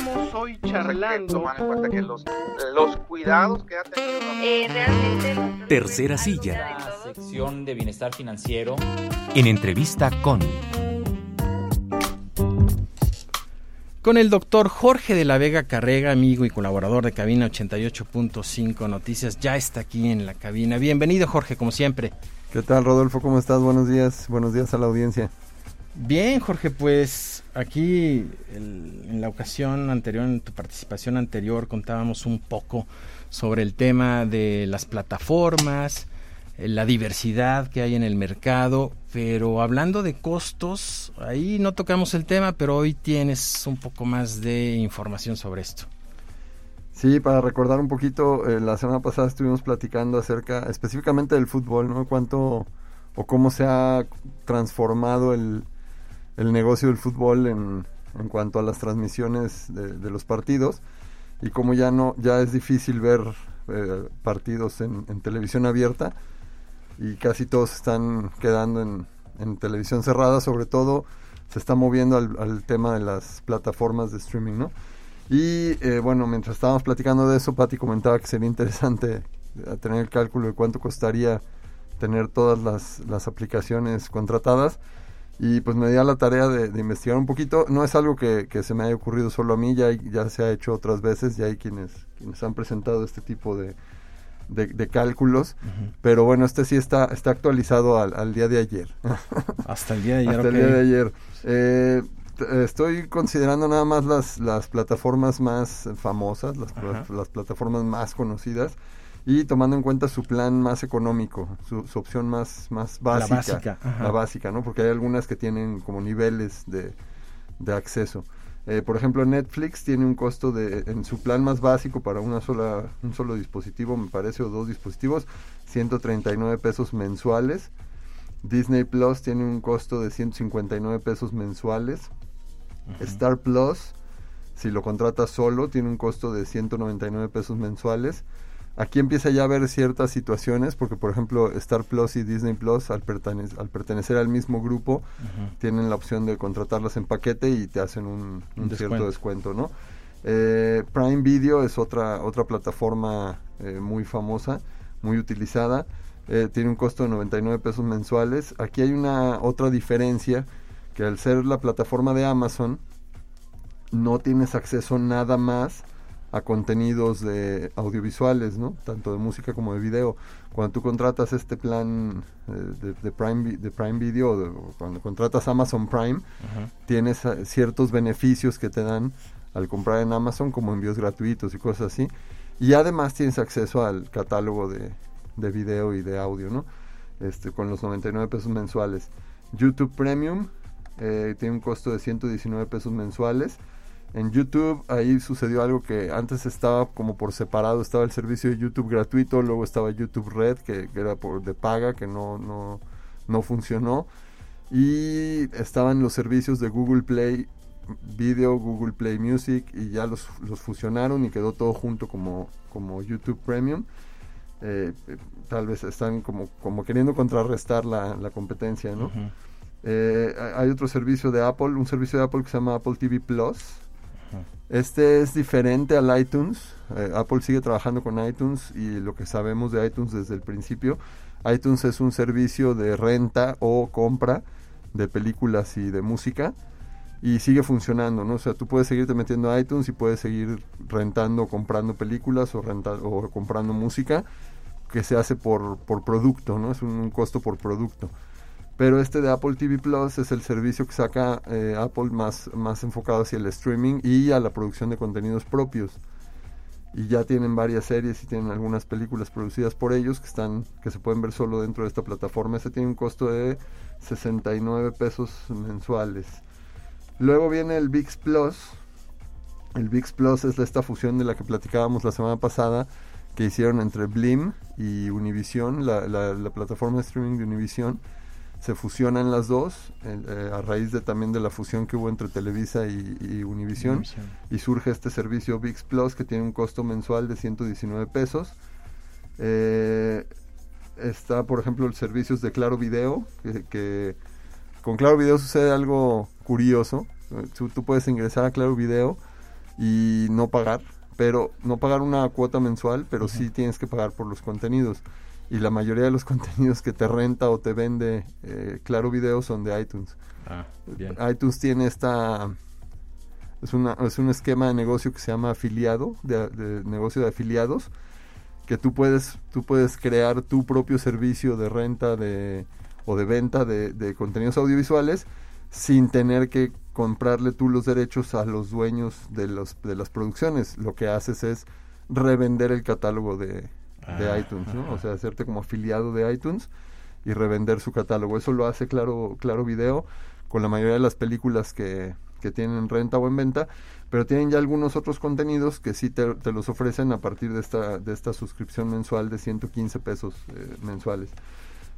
Estamos hoy charlando. Tomando en cuenta que los, los cuidados que ha tenido. Eh, realmente. Tercera silla. La sección de bienestar financiero. En entrevista con. Con el doctor Jorge de la Vega Carrega, amigo y colaborador de Cabina 88.5 Noticias, ya está aquí en la cabina. Bienvenido Jorge, como siempre. ¿Qué tal Rodolfo? ¿Cómo estás? Buenos días. Buenos días a la audiencia. Bien, Jorge, pues aquí en la ocasión anterior, en tu participación anterior, contábamos un poco sobre el tema de las plataformas, eh, la diversidad que hay en el mercado, pero hablando de costos, ahí no tocamos el tema, pero hoy tienes un poco más de información sobre esto. Sí, para recordar un poquito, eh, la semana pasada estuvimos platicando acerca específicamente del fútbol, ¿no? Cuánto o cómo se ha transformado el, el negocio del fútbol en, en cuanto a las transmisiones de, los partidos y cómo ya no ya es difícil ver eh, partidos en, televisión abierta y casi todos están quedando en, televisión cerrada, sobre todo se está moviendo al, al, tema de las plataformas de streaming, ¿no? Y eh, bueno, mientras estábamos platicando de eso, Patti comentaba que sería interesante eh, tener el cálculo de cuánto costaría tener todas las, las aplicaciones contratadas y pues me di a la tarea de, de, investigar un poquito. No es algo que, que, se me haya ocurrido solo a mí, ya, ya se ha hecho otras veces, ya hay quienes, quienes han presentado este tipo de, de, de cálculos, uh -huh. pero bueno, este sí está, está actualizado al, al día de ayer. Hasta el día de ayer. Hasta okay. el día de ayer. Eh, estoy considerando nada más las, las plataformas más famosas, las, las, plataformas más conocidas y tomando en cuenta su plan más económico, su, su opción más, más básica. La básica. La básica, ¿no? Porque hay algunas que tienen como niveles de, de acceso. Eh, por ejemplo, Netflix tiene un costo de, en su plan más básico para una sola, un solo dispositivo, me parece, o dos dispositivos, 139 pesos mensuales. Disney Plus tiene un costo de 159 pesos mensuales. Star Plus, si lo contratas solo, tiene un costo de 199 pesos mensuales. Aquí empieza ya a haber ciertas situaciones, porque por ejemplo Star Plus y Disney Plus, al, pertene al pertenecer al mismo grupo, uh -huh. tienen la opción de contratarlas en paquete y te hacen un, un, un cierto descuento, ¿no? Eh, Prime Video es otra, otra plataforma eh, muy famosa, muy utilizada. Eh, tiene un costo de 99 pesos mensuales. Aquí hay una otra diferencia, que al ser la plataforma de Amazon, no tienes acceso nada más a contenidos de audiovisuales, ¿no? Tanto de música como de video. Cuando tú contratas este plan eh, de, de, Prime, de Prime Video, de, cuando contratas Amazon Prime, uh -huh. tienes uh, ciertos beneficios que te dan al comprar en Amazon, como envíos gratuitos y cosas así. Y además tienes acceso al catálogo de, de video y de audio, ¿no? Este, con los 99 pesos mensuales. YouTube Premium eh, tiene un costo de 119 pesos mensuales en YouTube ahí sucedió algo que antes estaba como por separado, estaba el servicio de YouTube gratuito, luego estaba YouTube Red, que, que era por, de paga, que no, no, no funcionó, y estaban los servicios de Google Play Video, Google Play Music, y ya los, los fusionaron y quedó todo junto como, como YouTube Premium. Eh, tal vez están como, como queriendo contrarrestar la, la competencia, ¿no? Uh -huh. eh, hay otro servicio de Apple, un servicio de Apple que se llama Apple TV Plus, este es diferente al iTunes. Eh, Apple sigue trabajando con iTunes y lo que sabemos de iTunes desde el principio, iTunes es un servicio de renta o compra de películas y de música y sigue funcionando, ¿no? O sea, tú puedes seguirte metiendo a iTunes y puedes seguir rentando, comprando películas o, o comprando música que se hace por, producto, ¿no? Es un costo por producto pero este de Apple TV Plus es el servicio que saca eh, Apple más, más enfocado hacia el streaming y a la producción de contenidos propios. Y ya tienen varias series y tienen algunas películas producidas por ellos que están que se pueden ver solo dentro de esta plataforma. Este tiene un costo de 69 pesos mensuales. Luego viene el VIX Plus. El VIX Plus es esta fusión de la que platicábamos la semana pasada que hicieron entre Blim y Univision, la, la plataforma de streaming de Univision se fusionan las dos eh, a raíz de también de la fusión que hubo entre Televisa y, y Univision, Univision, y surge este servicio VIX Plus que tiene un costo mensual de 119 pesos. Eh, está por ejemplo el servicios de Claro Video que, que, con Claro Video sucede algo curioso. Tú, tú puedes ingresar a Claro Video y no pagar, pero no pagar una cuota mensual, pero sí tienes que pagar por los contenidos. Y la mayoría de los contenidos que te renta o te vende eh, Claro Video son de iTunes. Ah, bien. iTunes tiene esta es, una, es un esquema de negocio que se llama afiliado, de, de negocio de afiliados, que tú puedes, tú puedes crear tu propio servicio de renta de, o de venta de, de contenidos audiovisuales sin tener que comprarle tú los derechos a los dueños de, los, de las producciones. Lo que haces es revender el catálogo de, de Ah, iTunes, ¿no? O sea, hacerte como afiliado de iTunes y revender su catálogo. Eso lo hace Claro, claro Video con la mayoría de las películas que, que tienen en renta o en venta, pero tienen ya algunos otros contenidos que sí te, te los ofrecen a partir de esta, de esta suscripción mensual de 115 pesos eh, mensuales.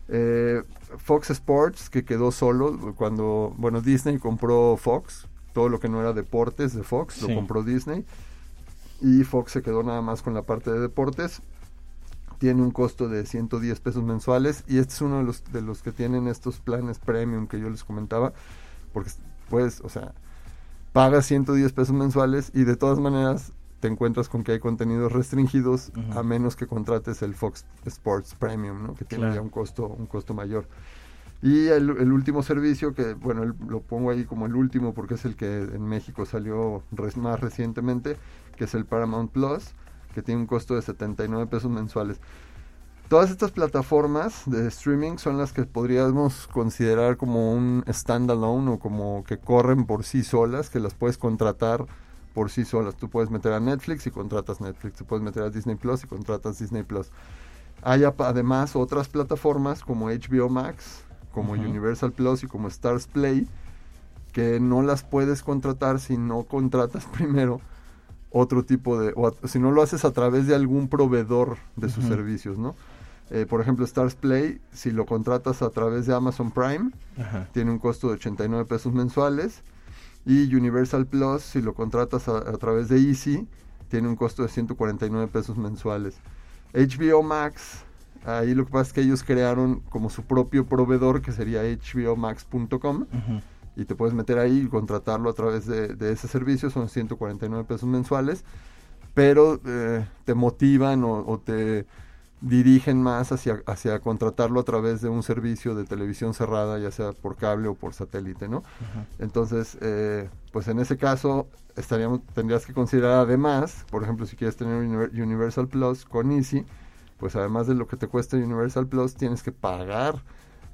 Eh, Fox Sports, que quedó solo cuando, bueno, Disney compró Fox, todo lo que no era deportes de Fox, Sí. lo compró Disney, y Fox se quedó nada más con la parte de deportes. Tiene un costo de 110 pesos mensuales y este es uno de los, de los que tienen estos planes premium que yo les comentaba, porque pues, o sea, pagas 110 pesos mensuales y de todas maneras te encuentras con que hay contenidos restringidos a menos que contrates el Fox Sports Premium, ¿no? que tiene Claro. ya un costo, un costo mayor. Y el, el último servicio, que bueno, el- lo pongo ahí como el último porque es el que en México salió res- más recientemente, que es el Paramount Plus, que tiene un costo de 79 pesos mensuales. Todas estas plataformas de streaming son las que podríamos considerar como un standalone o como que corren por sí solas, que las puedes contratar por sí solas. Tú puedes meter a Netflix y contratas Netflix, tú puedes meter a Disney Plus y contratas Disney Plus. Hay además otras plataformas como HBO Max, como. Universal Plus y como Stars Play, que no las puedes contratar si no contratas primero otro tipo de, o a- si no lo haces a través de algún proveedor de sus servicios, ¿no? Eh, por ejemplo, Stars Play, si lo contratas a través de Amazon Prime, Ajá. tiene un costo de 89 pesos mensuales. Y Universal Plus, si lo contratas a, a través de Easy, tiene un costo de 149 pesos mensuales. HBO Max, ahí lo que pasa es que ellos crearon como su propio proveedor, que sería hbomax.com, Ujú. Y te puedes meter ahí y contratarlo a través de, de ese servicio, son 149 pesos mensuales, pero eh, te motivan o, o te dirigen más hacia, hacia contratarlo a través de un servicio de televisión cerrada, ya sea por cable o por satélite, ¿no? Ajá. Entonces, eh, pues en ese caso estaríamos, tendrías que considerar además, por ejemplo, si quieres tener Univer- Universal Plus con Easy, pues además de lo que te cuesta Universal Plus, tienes que pagar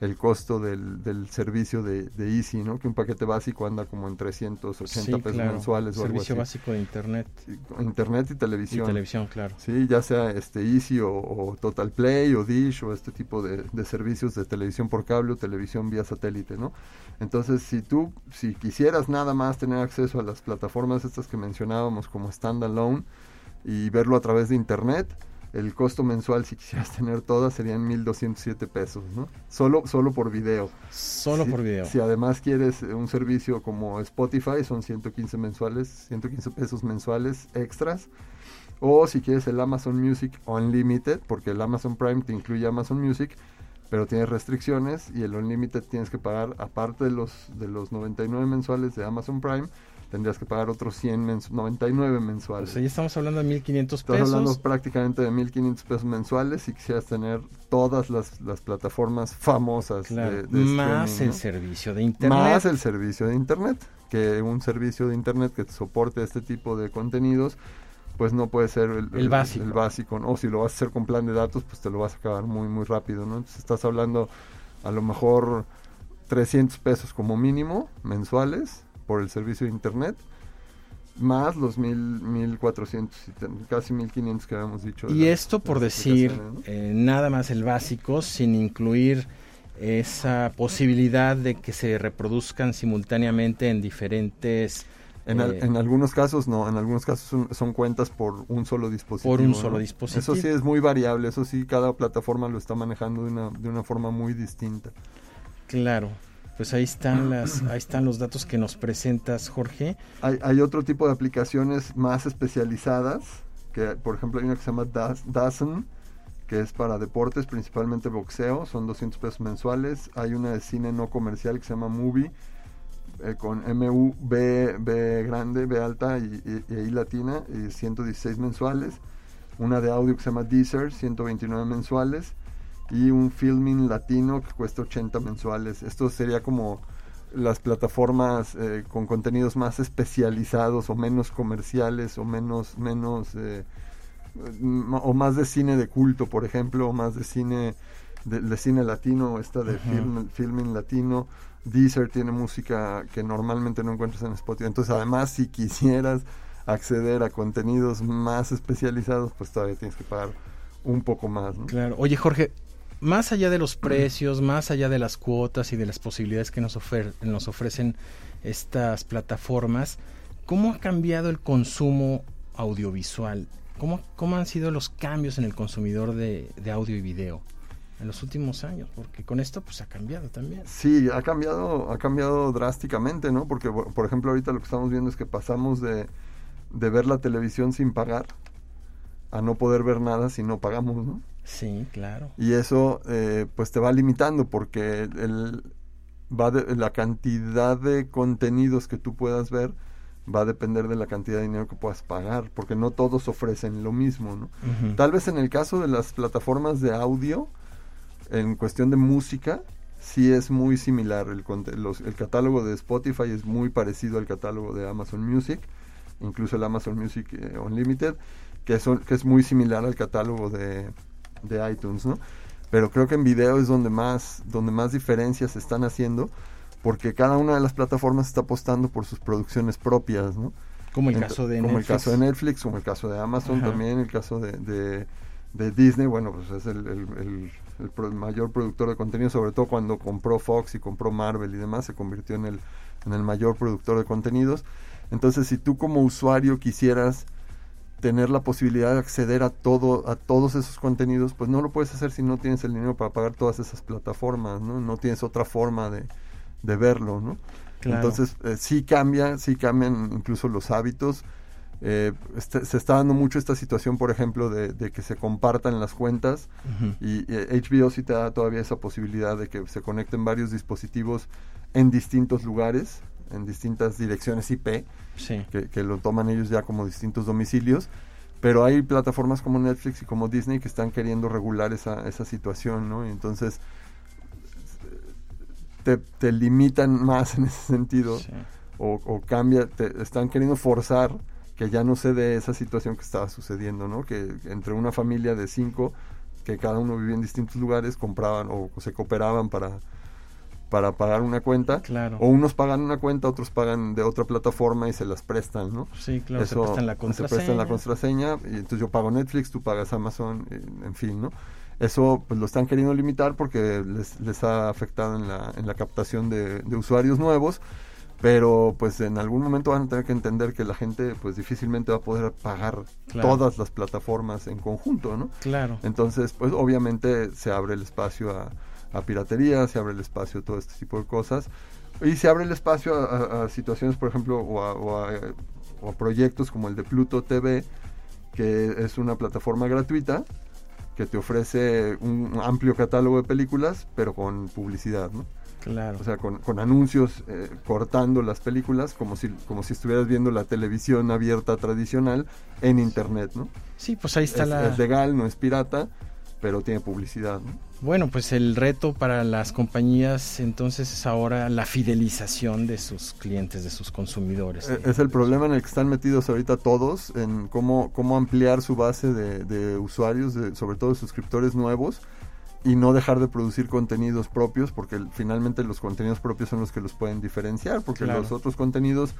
el costo del, del servicio de, de Easy, ¿no? Que un paquete básico anda como en 380 Sí, pesos claro. mensuales o algo Servicio así. básico de internet Internet y y televisión. televisión, claro. Sí, ya sea este Easy o, o Total Play o Dish o este tipo de, de servicios de televisión por cable o televisión vía satélite, ¿no? Entonces, si tú, si quisieras nada más tener acceso a las plataformas estas que mencionábamos como standalone y verlo a través de internet, el costo mensual si quisieras tener todas serían 1.207 pesos, ¿no? Solo, solo por video. Solo Si- por video. Si además quieres eh, un servicio como Spotify, son 115 mensuales, 115 pesos mensuales extras. O si quieres el Amazon Music Unlimited, porque el Amazon Prime te incluye Amazon Music, pero tiene restricciones y el Unlimited tienes que pagar, aparte de los, de los 99 mensuales de Amazon Prime, tendrías que pagar otros 100 mens- 99 O mensuales. sea, ya estamos hablando de 1500 Estás hablando pesos. prácticamente de 1.500 pesos mensuales si quisieras tener todas las, las plataformas famosas Claro, de, de más el ¿no? servicio de internet. Más el servicio de internet, que un servicio de internet que soporte este tipo de contenidos, pues no puede ser el, El básico. el básico, ¿no? O si lo vas a hacer con plan de datos, pues te lo vas a acabar muy, muy rápido, ¿no? Entonces estás hablando a lo mejor 300 pesos como mínimo mensuales por el servicio de internet, más los mil, 1400, y ten- casi 1500 que habíamos dicho. Y esto por decir eh, nada más el básico, sin incluir esa posibilidad de que se reproduzcan simultáneamente en diferentes En, al- eh, en algunos casos no, en algunos casos son, son cuentas por un solo dispositivo. Por un ¿no? solo dispositivo. Eso sí es muy variable, eso sí cada plataforma lo está manejando de una, de una forma muy distinta. Claro, pues ahí están las, ahí están los datos que nos presentas, Jorge. Hay, otro tipo de aplicaciones más especializadas, que por ejemplo hay una que se llama Daz- Dazen, que es para deportes, principalmente boxeo, son 200 pesos mensuales. Hay una de cine no comercial que se llama Movie, eh, con MU B, B grande, B alta y, y- y I latina, y 116 mensuales. Una de audio que se llama Deezer, 129 mensuales. Y un filming latino que cuesta 80 mensuales. Esto sería como las plataformas eh, con contenidos más especializados o menos comerciales o menos menos eh, o más de cine de culto por ejemplo o más de cine de, de cine latino esta de film, filming latino Deezer tiene música que normalmente no encuentras en Spotify entonces además si quisieras acceder a contenidos más especializados pues todavía tienes que pagar un poco más ¿no? Claro. Oye, Jorge, más allá de los precios, más allá de las cuotas y de las posibilidades que nos, ofer- nos ofrecen estas plataformas, ¿cómo ha cambiado el consumo audiovisual? ¿Cómo, cómo han sido los cambios en el consumidor de, de audio y video en los últimos años? Porque con esto pues ha cambiado también. Sí, ha cambiado, ha cambiado drásticamente, ¿no? Porque, por por ejemplo, ahorita lo que estamos viendo es que pasamos de, de ver la televisión sin pagar a no poder ver nada si no pagamos, ¿no? Sí, claro. Y eso, eh, pues te va limitando porque el, va de- la cantidad de contenidos que tú puedas ver va a depender de la cantidad de dinero que puedas pagar, porque no todos ofrecen lo mismo, ¿no? Tal vez en el caso de las plataformas de audio, en cuestión de música, sí es muy similar. El, los- el catálogo de Spotify es muy parecido al catálogo de Amazon Music, incluso el Amazon Music eh, Unlimited, que, son, que es muy similar al catálogo de, de iTunes, ¿no? Pero creo que en video es donde más, donde más diferencias se están haciendo, porque cada una de las plataformas está apostando por sus producciones propias, ¿no? Como el Ent- caso de como Netflix. el caso de Netflix, como el caso de Amazon Ajá. también, el caso de, de, de Disney, bueno, pues es el, el- el- el pro- mayor productor de contenido, sobre todo cuando compró Fox y compró Marvel y demás, se convirtió en el, en el mayor productor de contenidos. Entonces, si tú como usuario quisieras tener la posibilidad de acceder a todo a todos esos contenidos, pues no lo puedes hacer si no tienes el dinero para pagar todas esas plataformas, ¿no? No tienes otra forma de, de verlo, ¿no? Claro. Entonces, eh, sí cambia, sí cambian incluso los hábitos. Eh, este- se está dando mucho esta situación, por ejemplo, de, de que se compartan las cuentas y eh, HBO sí te da todavía esa posibilidad de que se conecten varios dispositivos en distintos lugares, en distintas direcciones IP, Sí. que, que lo toman ellos ya como distintos domicilios. Pero hay plataformas como Netflix y como Disney que están queriendo regular esa, esa situación, ¿no? Y entonces te, te limitan más en ese sentido sí. o, o cambia, te están queriendo forzar que ya no se dé esa situación que estaba sucediendo, ¿no? Que entre una familia de cinco, que cada uno vivía en distintos lugares, compraban o se cooperaban para, para pagar una cuenta. Claro. O unos pagan una cuenta, otros pagan de otra plataforma y se las prestan, ¿no? Sí, claro, Eso, se prestan la se contraseña. prestan la contraseña y entonces yo pago Netflix, tú pagas Amazon, en fin, ¿no? Eso pues lo están queriendo limitar porque les, les ha afectado en la, en la captación de, de usuarios nuevos, pero pues en algún momento van a tener que entender que la gente pues difícilmente va a poder pagar Claro. todas las plataformas en conjunto, ¿no? Claro. Entonces, pues obviamente se abre el espacio a, a piratería, se abre el espacio a todo este tipo de cosas. Y se abre el espacio a, a- a situaciones, por ejemplo, o a, o a, o a proyectos como el de Pluto TV, que es una plataforma gratuita que te ofrece un amplio catálogo de películas, pero con publicidad, ¿no? Claro. O sea, con, con anuncios eh, cortando las películas como si, como si estuvieras viendo la televisión abierta tradicional en internet, ¿no? sí, pues ahí está Es, la... es legal, no es pirata, pero tiene publicidad, ¿no? Bueno, pues el reto para las compañías entonces es ahora la fidelización de sus clientes, de sus consumidores. Eh, Es el problema en el que están metidos ahorita todos, en cómo, cómo ampliar su base de, de usuarios, de- sobre todo de suscriptores nuevos, y no dejar de producir contenidos propios, porque finalmente los contenidos propios son los que los pueden diferenciar, porque Claro. los otros contenidos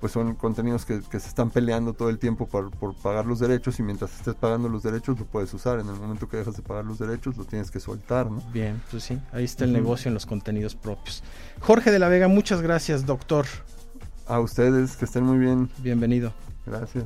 pues son contenidos que, que se están peleando todo el tiempo por, por pagar los derechos y mientras estés pagando los derechos lo puedes usar. En el momento que dejas de pagar los derechos lo tienes que soltar, ¿no? Bien, pues sí, ahí está el negocio en los contenidos propios. Jorge de la Vega, muchas gracias, doctor. A ustedes, que estén muy bien. Bienvenido. Gracias.